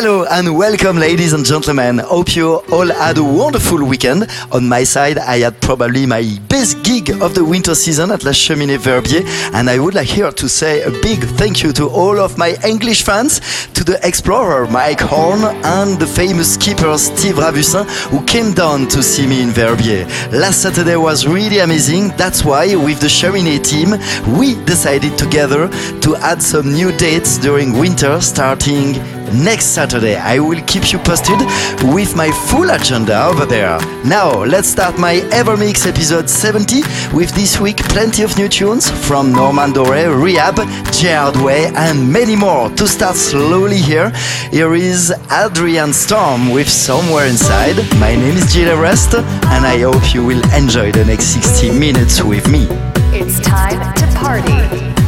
Hello and welcome, ladies and gentlemen. Hope you all had a wonderful weekend. On my side, I had probably my best gig of the winter season at La Cheminée Verbier, and I would like here to say a big thank you to all of my English fans, to the explorer Mike Horn, and the famous skipper Steve Ravussin, who came down to see me in Verbier. Last Saturday was really amazing. That's why, with the Cheminée team, we decided together to add some new dates during winter, starting next Saturday. I will keep you posted with my full agenda over there. Now, let's start my Evermix episode 70 with this week plenty of new tunes from Norman Doray, R3hab, Gerard Way, and many more. To start slowly here, here is Adrian Storm with Somewhere Inside. My name is Gil Everest, and I hope you will enjoy the next 60 minutes with me. It's time to party.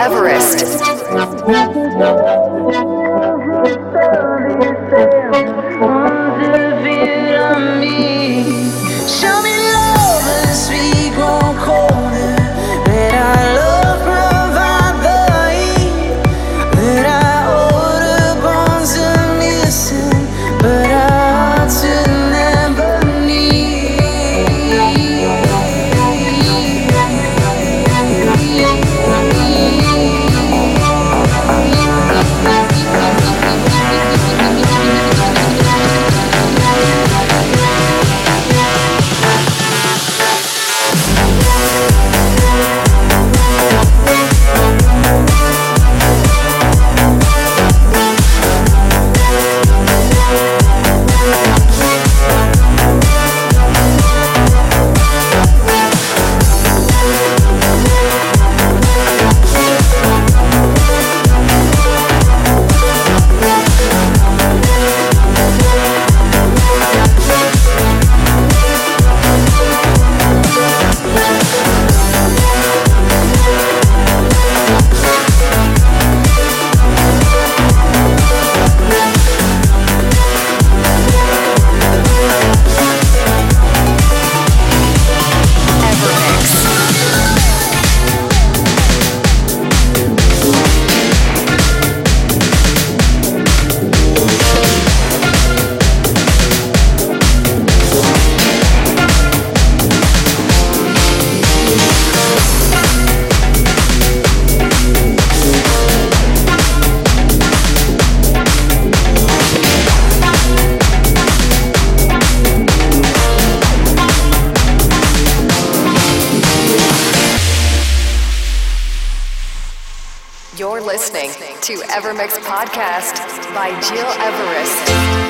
Everest. to Evermix Podcast by Gil Everest.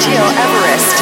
Gil Everest.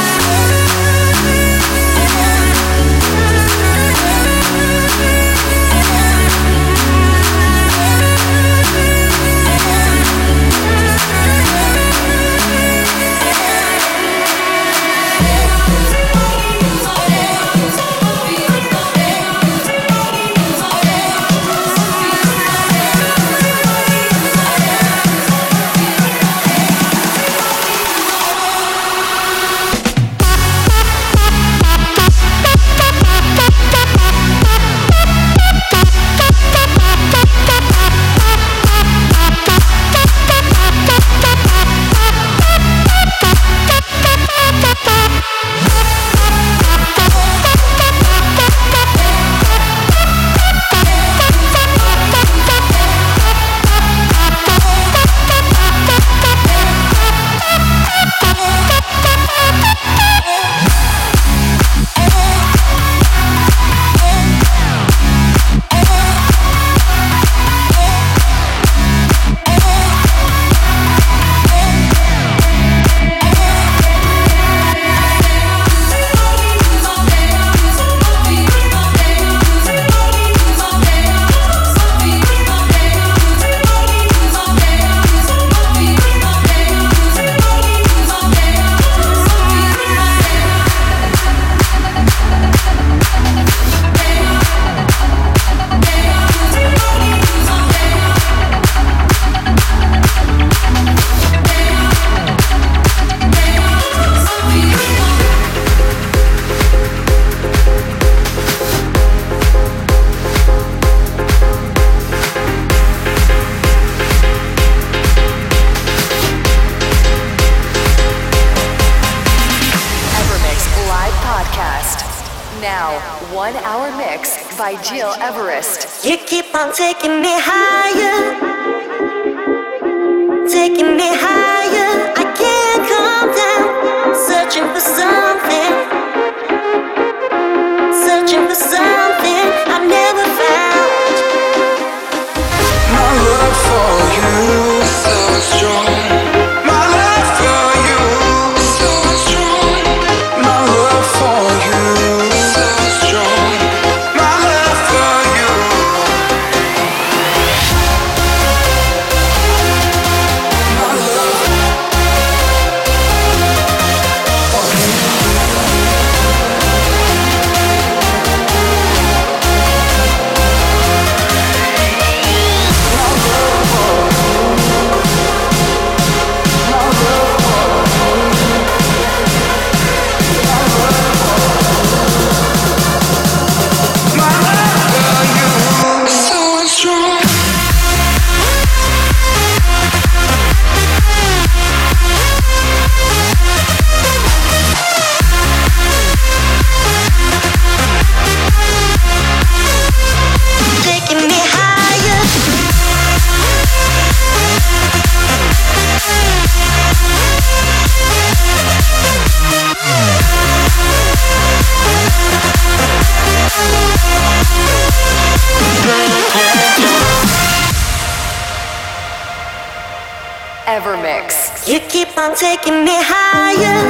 taking me higher,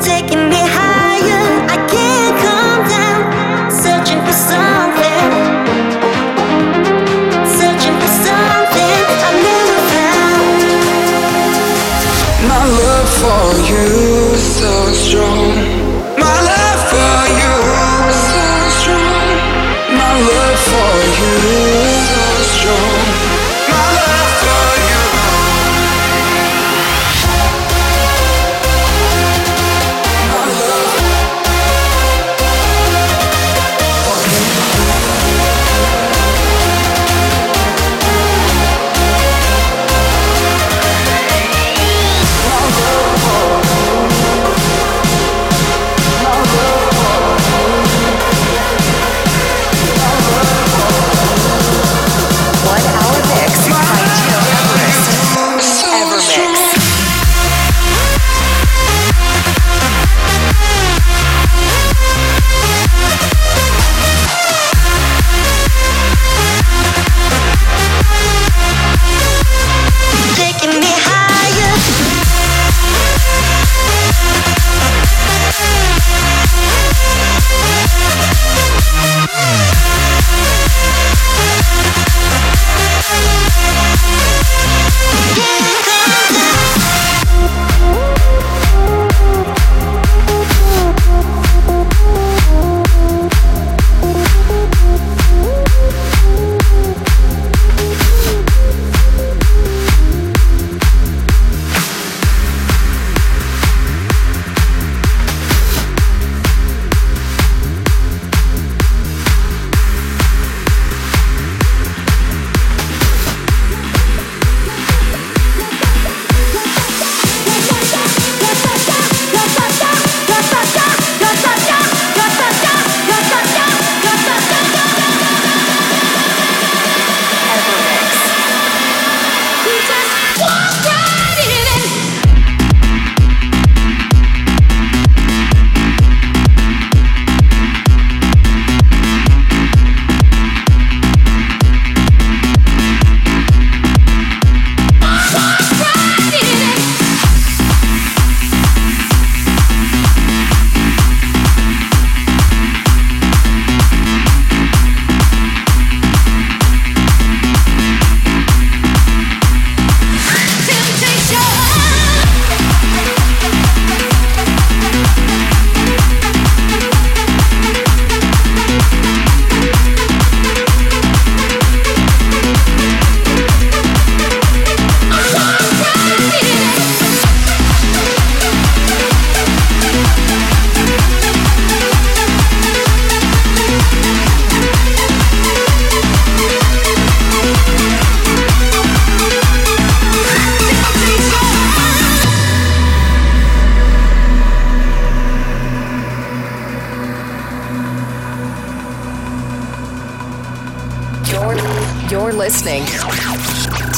taking me higher. I can't come down, searching for something. for you is so strong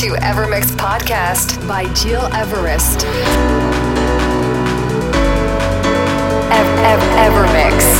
to Evermix Podcast by Gil Everest. Ev- Ev- Evermix.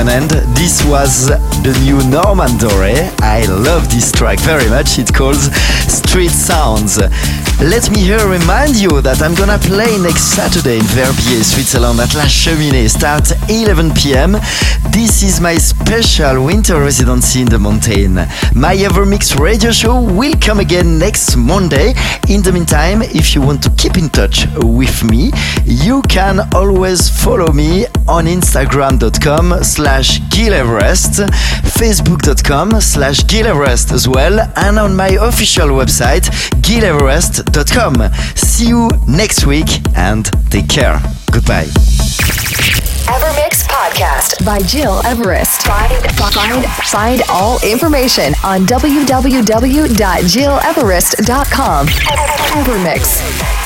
An end. This was the new Norman Doray. I love this track very much. It calls Street Sounds. Let me here remind you that I'm gonna play next Saturday in Verbier, Switzerland at La Cheminée. Start 11 p.m. This is my special winter residency in the mountain. My Evermix radio show will come again next Monday. In the meantime, if you want to keep in touch with me, you can always follow me on instagram.com slash Everest, facebook.com slash Everest as well, and on my official website, gileverest.com. See you next week and take care. Goodbye. Evermix Podcast by Gil Everest. Find, find, find all information on www.gileverest.com. Evermix.